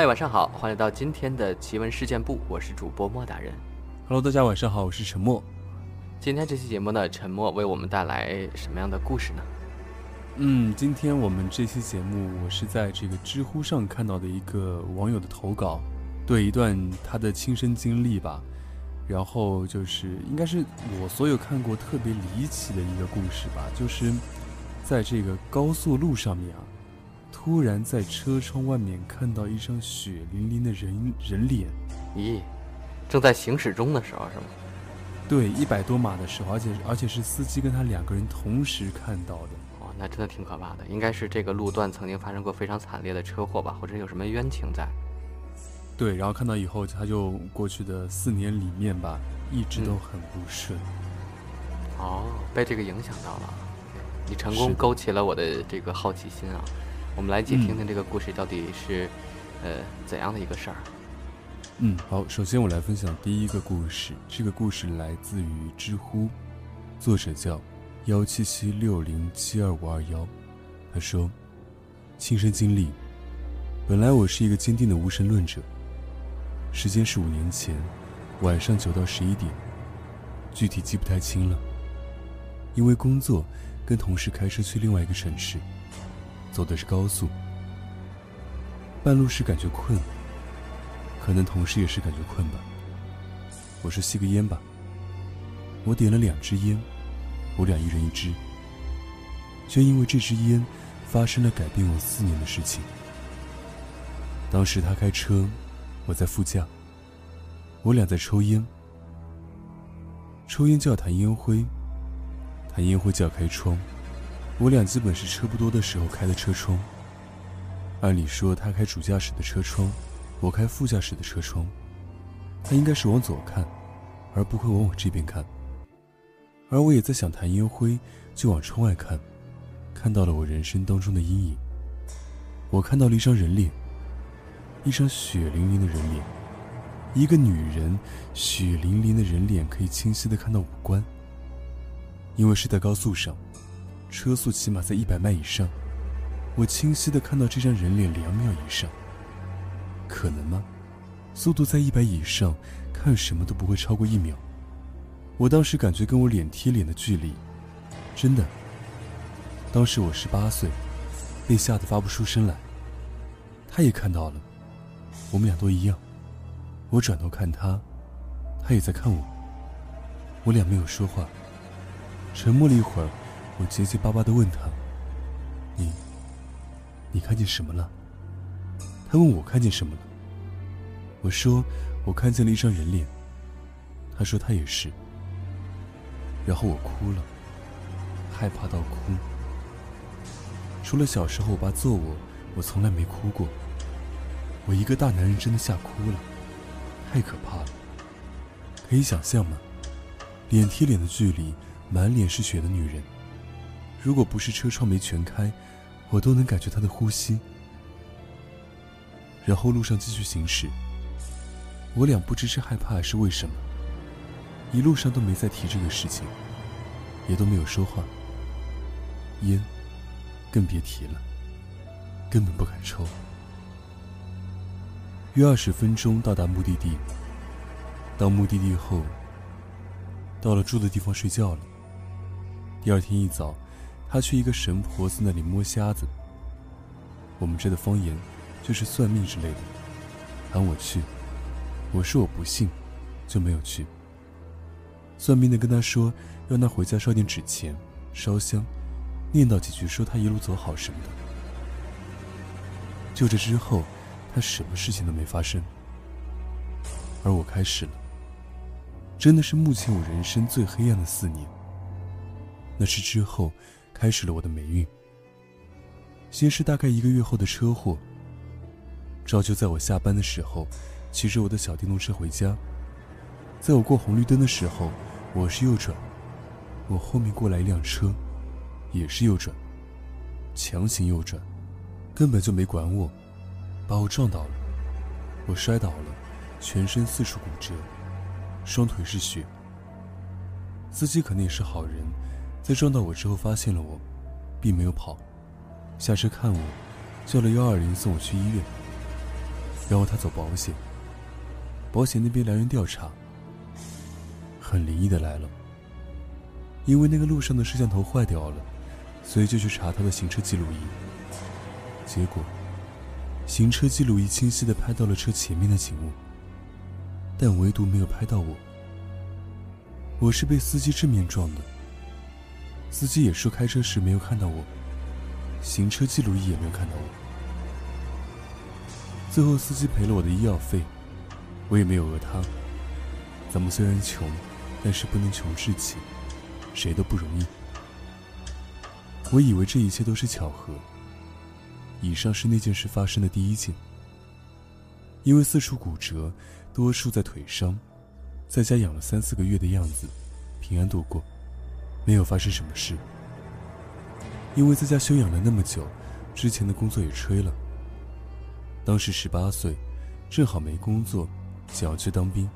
嗨，晚上好，欢迎来到今天的奇闻事件部，我是主播莫大人。Hello，大家晚上好，我是陈默。今天这期节目呢，陈默为我们带来什么样的故事呢？嗯，今天我们这期节目，我是在这个知乎上看到的一个网友的投稿，对一段他的亲身经历吧。然后就是应该是我所有看过特别离奇的一个故事吧，就是在这个高速路上面啊，突然在车窗外面看到一张血淋淋的人人脸。咦，正在行驶中的时候是吗？对，一百多码的时候，而且而且是司机跟他两个人同时看到的。哦，那真的挺可怕的，应该是这个路段曾经发生过非常惨烈的车祸吧，或者有什么冤情在。对，然后看到以后，他就过去的四年里面吧，一直都很不顺。哦，被这个影响到了，你成功勾起了我的这个好奇心啊。我们来一起嗯听听这个故事到底是，呃，怎样的一个事儿。嗯，好，首先我来分享第一个故事，这个故事来自于知乎，作者叫幺七七六零七二五二幺，他说，亲身经历，本来我是一个坚定的无神论者，时间是五年前，晚上九到十一点，具体记不太清了，因为工作跟同事开车去另外一个城市，走的是高速，半路时感觉困。可能同事也是感觉困吧。我说吸个烟吧。我点了两支烟，我俩一人一支。却因为这支烟，发生了改变我四年的事情。当时他开车，我在副驾，我俩在抽烟。抽烟就要弹烟灰，弹烟灰就要开窗。我俩基本是车不多的时候开的车窗。按理说，他开主驾驶的车窗。我开副驾驶的车窗，他应该是往左看，而不会往我这边看。而我也在想弹烟灰，就往窗外看，看到了我人生当中的阴影。我看到了一张人脸，一张血淋淋的人脸，一个女人血淋淋的人脸可以清晰的看到五官。因为是在高速上，车速起码在一百迈以上，我清晰的看到这张人脸两秒以上。可能吗？速度在一百以上，看什么都不会超过一秒。我当时感觉跟我脸贴脸的距离，真的。当时我十八岁，被吓得发不出声来。他也看到了，我们俩都一样。我转头看他，他也在看我。我俩没有说话，沉默了一会儿，我结结巴巴的问他：“你，你看见什么了？”他问我看见什么了，我说我看见了一张人脸。他说他也是，然后我哭了，害怕到哭。除了小时候我爸揍我，我从来没哭过。我一个大男人真的吓哭了，太可怕了。可以想象吗？脸贴脸的距离，满脸是血的女人，如果不是车窗没全开，我都能感觉他的呼吸。然后路上继续行驶，我俩不知是害怕还是为什么，一路上都没再提这个事情，也都没有说话。烟，更别提了，根本不敢抽。约二十分钟到达目的地。到目的地后，到了住的地方睡觉了。第二天一早，他去一个神婆子那里摸瞎子。我们这的方言。就是算命之类的，喊我去，我说我不信，就没有去。算命的跟他说，让他回家烧点纸钱，烧香，念叨几句，说他一路走好什么的。就这之后，他什么事情都没发生。而我开始了，真的是目前我人生最黑暗的四年。那是之后，开始了我的霉运。先是大概一个月后的车祸。照旧在我下班的时候，骑着我的小电动车回家。在我过红绿灯的时候，我是右转，我后面过来一辆车，也是右转，强行右转，根本就没管我，把我撞倒了。我摔倒了，全身四处骨折，双腿是血。司机可能也是好人，在撞到我之后发现了我，并没有跑，下车看我，叫了幺二零送我去医院。然后他走保险，保险那边来人调查，很灵异的来了。因为那个路上的摄像头坏掉了，所以就去查他的行车记录仪。结果，行车记录仪清晰的拍到了车前面的景物，但唯独没有拍到我。我是被司机正面撞的，司机也说开车时没有看到我，行车记录仪也没有看到我。最后司机赔了我的医药费，我也没有讹他。咱们虽然穷，但是不能穷志气。谁都不容易。我以为这一切都是巧合。以上是那件事发生的第一件。因为四处骨折，多数在腿上，在家养了三四个月的样子，平安度过，没有发生什么事。因为在家休养了那么久，之前的工作也吹了。当时十八岁，正好没工作，想要去当兵，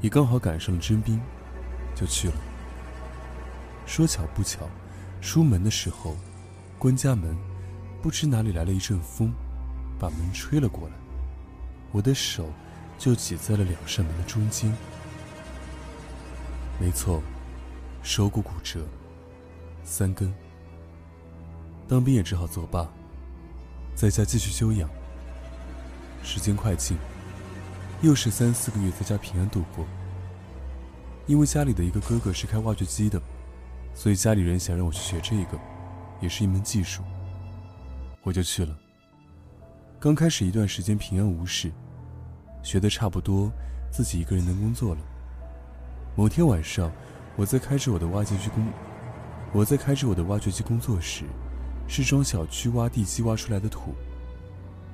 也刚好赶上了征兵，就去了。说巧不巧，出门的时候，关家门，不知哪里来了一阵风，把门吹了过来，我的手就挤在了两扇门的中间。没错，手骨骨折，三根。当兵也只好作罢，在家继续休养。时间快进，又是三四个月在家平安度过。因为家里的一个哥哥是开挖掘机的。所以家里人想让我去学这个，也是一门技术。我就去了。刚开始一段时间平安无事，学的差不多，自己一个人能工作了。某天晚上，我在开着我的挖掘机工，我在开着我的挖掘机工作时，是装小区挖地基挖出来的土，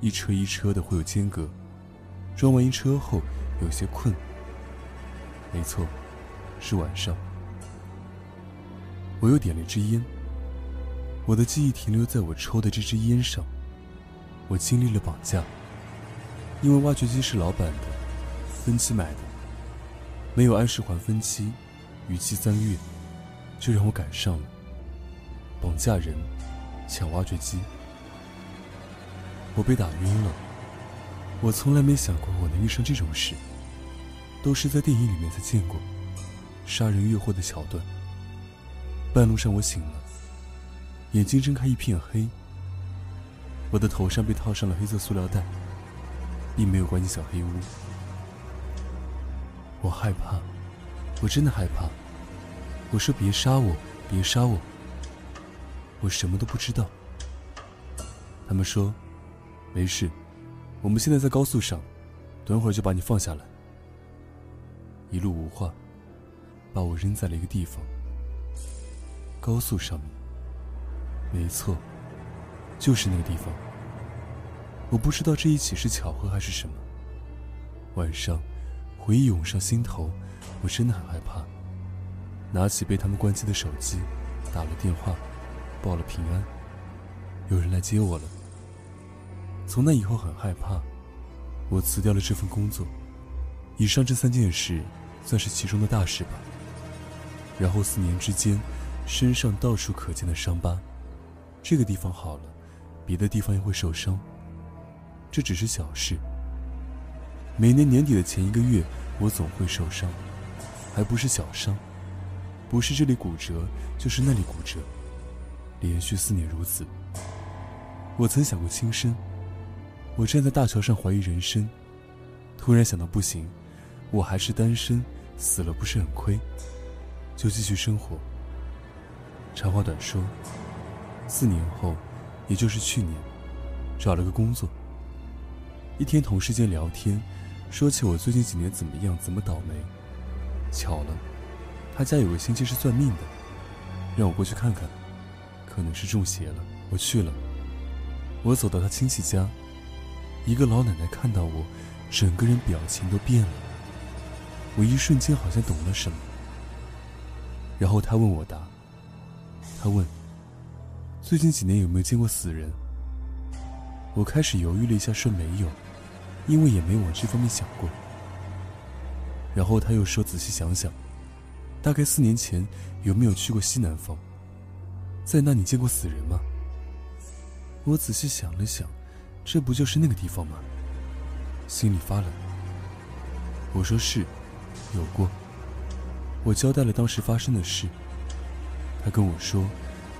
一车一车的会有间隔。装完一车后，有些困。没错，是晚上。我又点了一支烟。我的记忆停留在我抽的这支烟上。我经历了绑架，因为挖掘机是老板的，分期买的，没有按时还分期，逾期三个月，就让我赶上了。绑架人，抢挖掘机，我被打晕了。我从来没想过我能遇上这种事，都是在电影里面才见过，杀人越货的桥段。半路上，我醒了，眼睛睁开一片黑。我的头上被套上了黑色塑料袋，并没有关进小黑屋。我害怕，我真的害怕。我说：“别杀我，别杀我。”我什么都不知道。他们说：“没事，我们现在在高速上，等会儿就把你放下来。”一路无话，把我扔在了一个地方。高速上面，没错，就是那个地方。我不知道这一起是巧合还是什么。晚上，回忆涌上心头，我真的很害怕。拿起被他们关机的手机，打了电话，报了平安。有人来接我了。从那以后很害怕，我辞掉了这份工作。以上这三件事，算是其中的大事吧。然后四年之间。身上到处可见的伤疤，这个地方好了，别的地方又会受伤。这只是小事。每年年底的前一个月，我总会受伤，还不是小伤，不是这里骨折，就是那里骨折，连续四年如此。我曾想过轻生，我站在大桥上怀疑人生，突然想到不行，我还是单身，死了不是很亏，就继续生活。长话短说，四年后，也就是去年，找了个工作。一天同事间聊天，说起我最近几年怎么样，怎么倒霉。巧了，他家有个亲戚是算命的，让我过去看看，可能是中邪了。我去了，我走到他亲戚家，一个老奶奶看到我，整个人表情都变了。我一瞬间好像懂了什么，然后他问我答。他问：“最近几年有没有见过死人？”我开始犹豫了一下，说没有，因为也没往这方面想过。然后他又说：“仔细想想，大概四年前有没有去过西南方？在那你见过死人吗？”我仔细想了想，这不就是那个地方吗？心里发冷。我说是，有过。我交代了当时发生的事。他跟我说，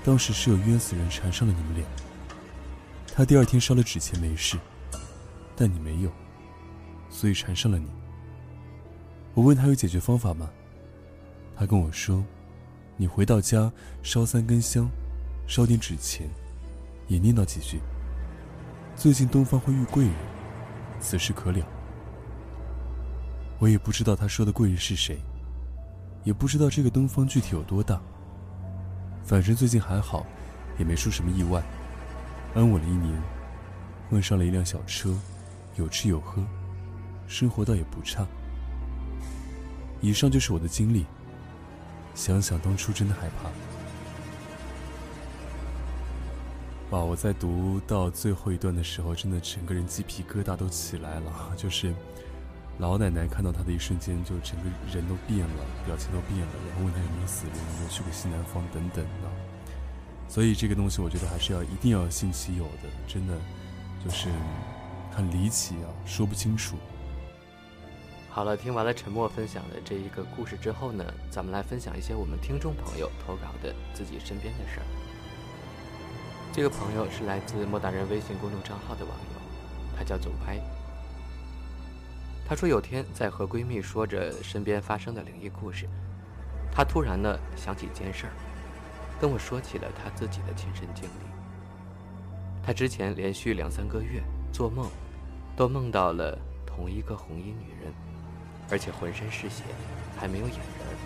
当时是有冤死人缠上了你们俩。他第二天烧了纸钱没事，但你没有，所以缠上了你。我问他有解决方法吗？他跟我说，你回到家烧三根香，烧点纸钱，也念叨几句。最近东方会遇贵人，此事可了。我也不知道他说的贵人是谁，也不知道这个东方具体有多大。反正最近还好，也没出什么意外，安稳了一年，换上了一辆小车，有吃有喝，生活倒也不差。以上就是我的经历。想想当初真的害怕。哇！我在读到最后一段的时候，真的整个人鸡皮疙瘩都起来了。就是老奶奶看到他的一瞬间，就整个人都变了，表情都变了，然后问他有没有死人，有没有去过西南方等等的。所以这个东西，我觉得还是要一定要信其有的，真的就是很离奇啊，说不清楚。好了，听完了沉默分享的这一个故事之后呢，咱们来分享一些我们听众朋友投稿的自己身边的事儿。这个朋友是来自莫大人微信公众账号的网友，他叫左拍。他说有天在和闺蜜说着身边发生的灵异故事，他突然呢想起一件事儿，跟我说起了他自己的亲身经历。他之前连续两三个月做梦，都梦到了同一个红衣女人。而且浑身是血，还没有眼仁，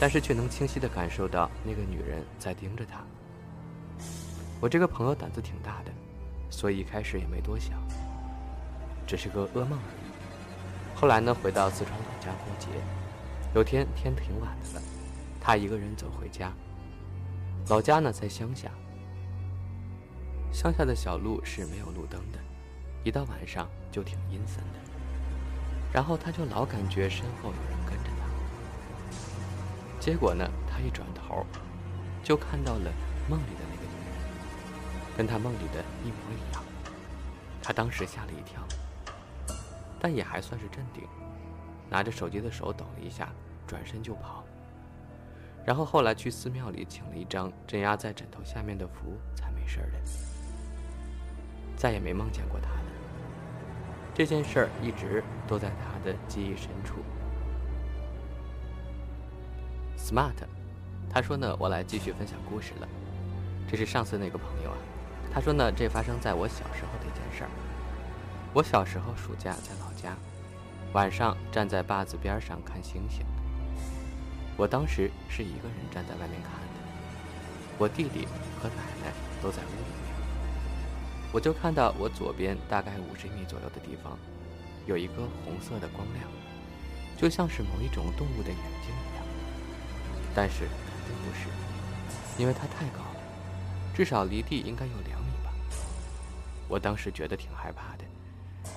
但是却能清晰地感受到那个女人在盯着他。我这个朋友胆子挺大的，所以一开始也没多想，只是个噩梦而已。后来呢，回到四川老家过节，有天天挺晚的了，他一个人走回家。老家呢在乡下，乡下的小路是没有路灯的，一到晚上就挺阴森的。然后他就老感觉身后有人跟着他，结果呢，他一转头，就看到了梦里的那个女人，跟他梦里的一模一样。他当时吓了一跳，但也还算是镇定，拿着手机的手抖了一下，转身就跑。然后后来去寺庙里请了一张镇压在枕头下面的符，才没事的，再也没梦见过他了。这件事儿一直都在他的记忆深处。Smart，他说呢，我来继续分享故事了。这是上次那个朋友啊，他说呢，这发生在我小时候的一件事儿。我小时候暑假在老家，晚上站在坝子边上看星星。我当时是一个人站在外面看的，我弟弟和奶奶都在屋里。我就看到我左边大概五十米左右的地方，有一个红色的光亮，就像是某一种动物的眼睛一样。但是肯定不是，因为它太高了，至少离地应该有两米吧。我当时觉得挺害怕的，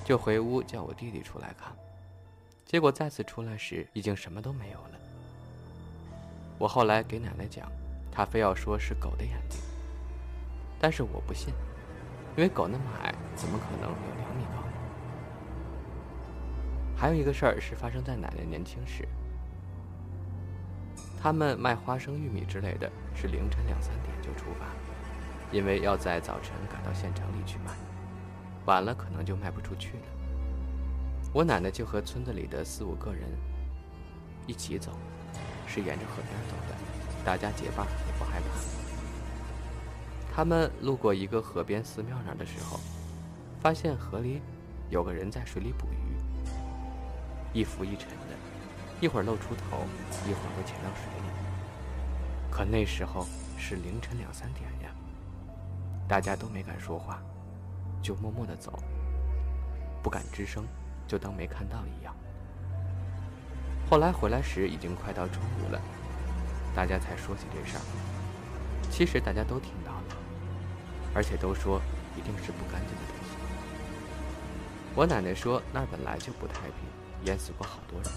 就回屋叫我弟弟出来看。结果再次出来时，已经什么都没有了。我后来给奶奶讲，她非要说是狗的眼睛，但是我不信。因为狗那么矮，怎么可能有两米高呢？还有一个事儿是发生在奶奶年轻时，他们卖花生、玉米之类的，是凌晨两三点就出发，因为要在早晨赶到县城里去卖，晚了可能就卖不出去了。我奶奶就和村子里的四五个人一起走，是沿着河边走的，大家结伴也不害怕。他们路过一个河边寺庙那儿的时候，发现河里有个人在水里捕鱼，一浮一沉的，一会儿露出头，一会儿又潜到水里。可那时候是凌晨两三点呀，大家都没敢说话，就默默地走，不敢吱声，就当没看到一样。后来回来时已经快到中午了，大家才说起这事儿。其实大家都听到了。而且都说一定是不干净的东西。我奶奶说那儿本来就不太平，淹死过好多人。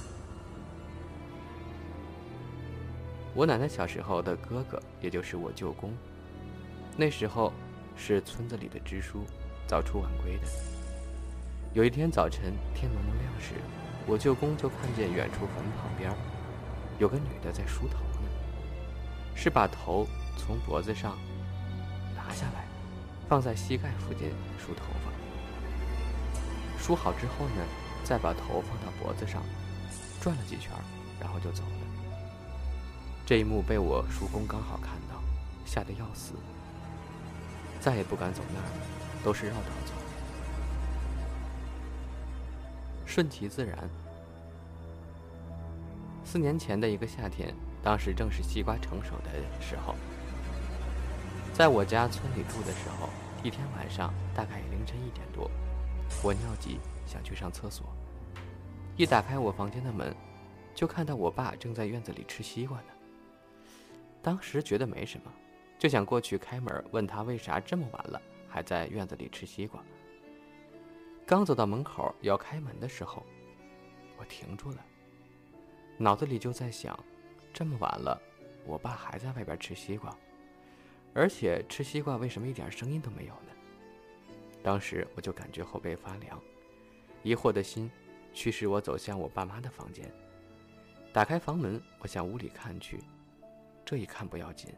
我奶奶小时候的哥哥，也就是我舅公，那时候是村子里的支书，早出晚归的。有一天早晨天蒙蒙亮时，我舅公就看见远处坟旁边有个女的在梳头呢，是把头从脖子上拿下来，放在膝盖附近梳头发。梳好之后呢，再把头放到脖子上，转了几圈，然后就走了。这一幕被我叔公刚好看到，吓得要死，再也不敢走那儿了，都是绕道走。顺其自然。四年前的一个夏天，当时正是西瓜成熟的时候，在我家村里住的时候，一天晚上大概凌晨一点多。我尿急，想去上厕所。一打开我房间的门，就看到我爸正在院子里吃西瓜呢。当时觉得没什么，就想过去开门问他为啥这么晚了还在院子里吃西瓜。刚走到门口要开门的时候，我停住了，脑子里就在想：这么晚了，我爸还在外边吃西瓜，而且吃西瓜为什么一点声音都没有呢？当时我就感觉后背发凉，疑惑的心驱使我走向我爸妈的房间。打开房门，我向屋里看去，这一看不要紧，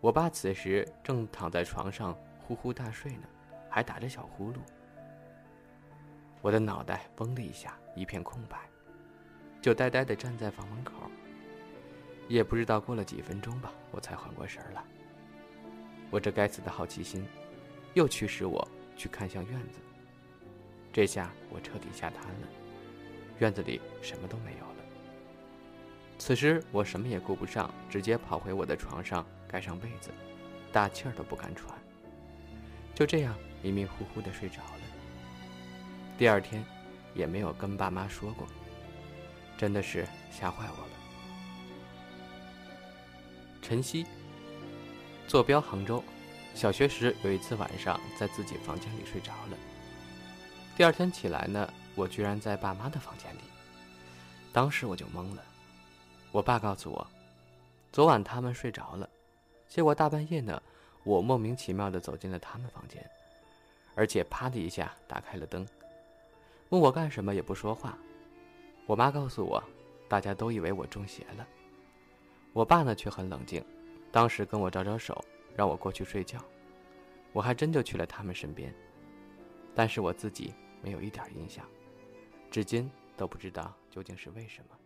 我爸此时正躺在床上呼呼大睡呢，还打着小呼噜。我的脑袋嗡的一下，一片空白，就呆呆地站在房门口。也不知道过了几分钟吧，我才缓过神来。我这该死的好奇心，又驱使我。去看向院子，这下我彻底吓瘫了。院子里什么都没有了。此时我什么也顾不上，直接跑回我的床上，盖上被子，大气儿都不敢喘。就这样迷迷糊糊的睡着了。第二天，也没有跟爸妈说过，真的是吓坏我了。晨曦，坐标杭州。小学时有一次晚上，在自己房间里睡着了。第二天起来呢，我居然在爸妈的房间里。当时我就懵了。我爸告诉我，昨晚他们睡着了，结果大半夜呢，我莫名其妙的走进了他们房间，而且啪的一下打开了灯，问我干什么也不说话。我妈告诉我，大家都以为我中邪了。我爸呢却很冷静，当时跟我招招手。让我过去睡觉，我还真就去了他们身边，但是我自己没有一点印象，至今都不知道究竟是为什么。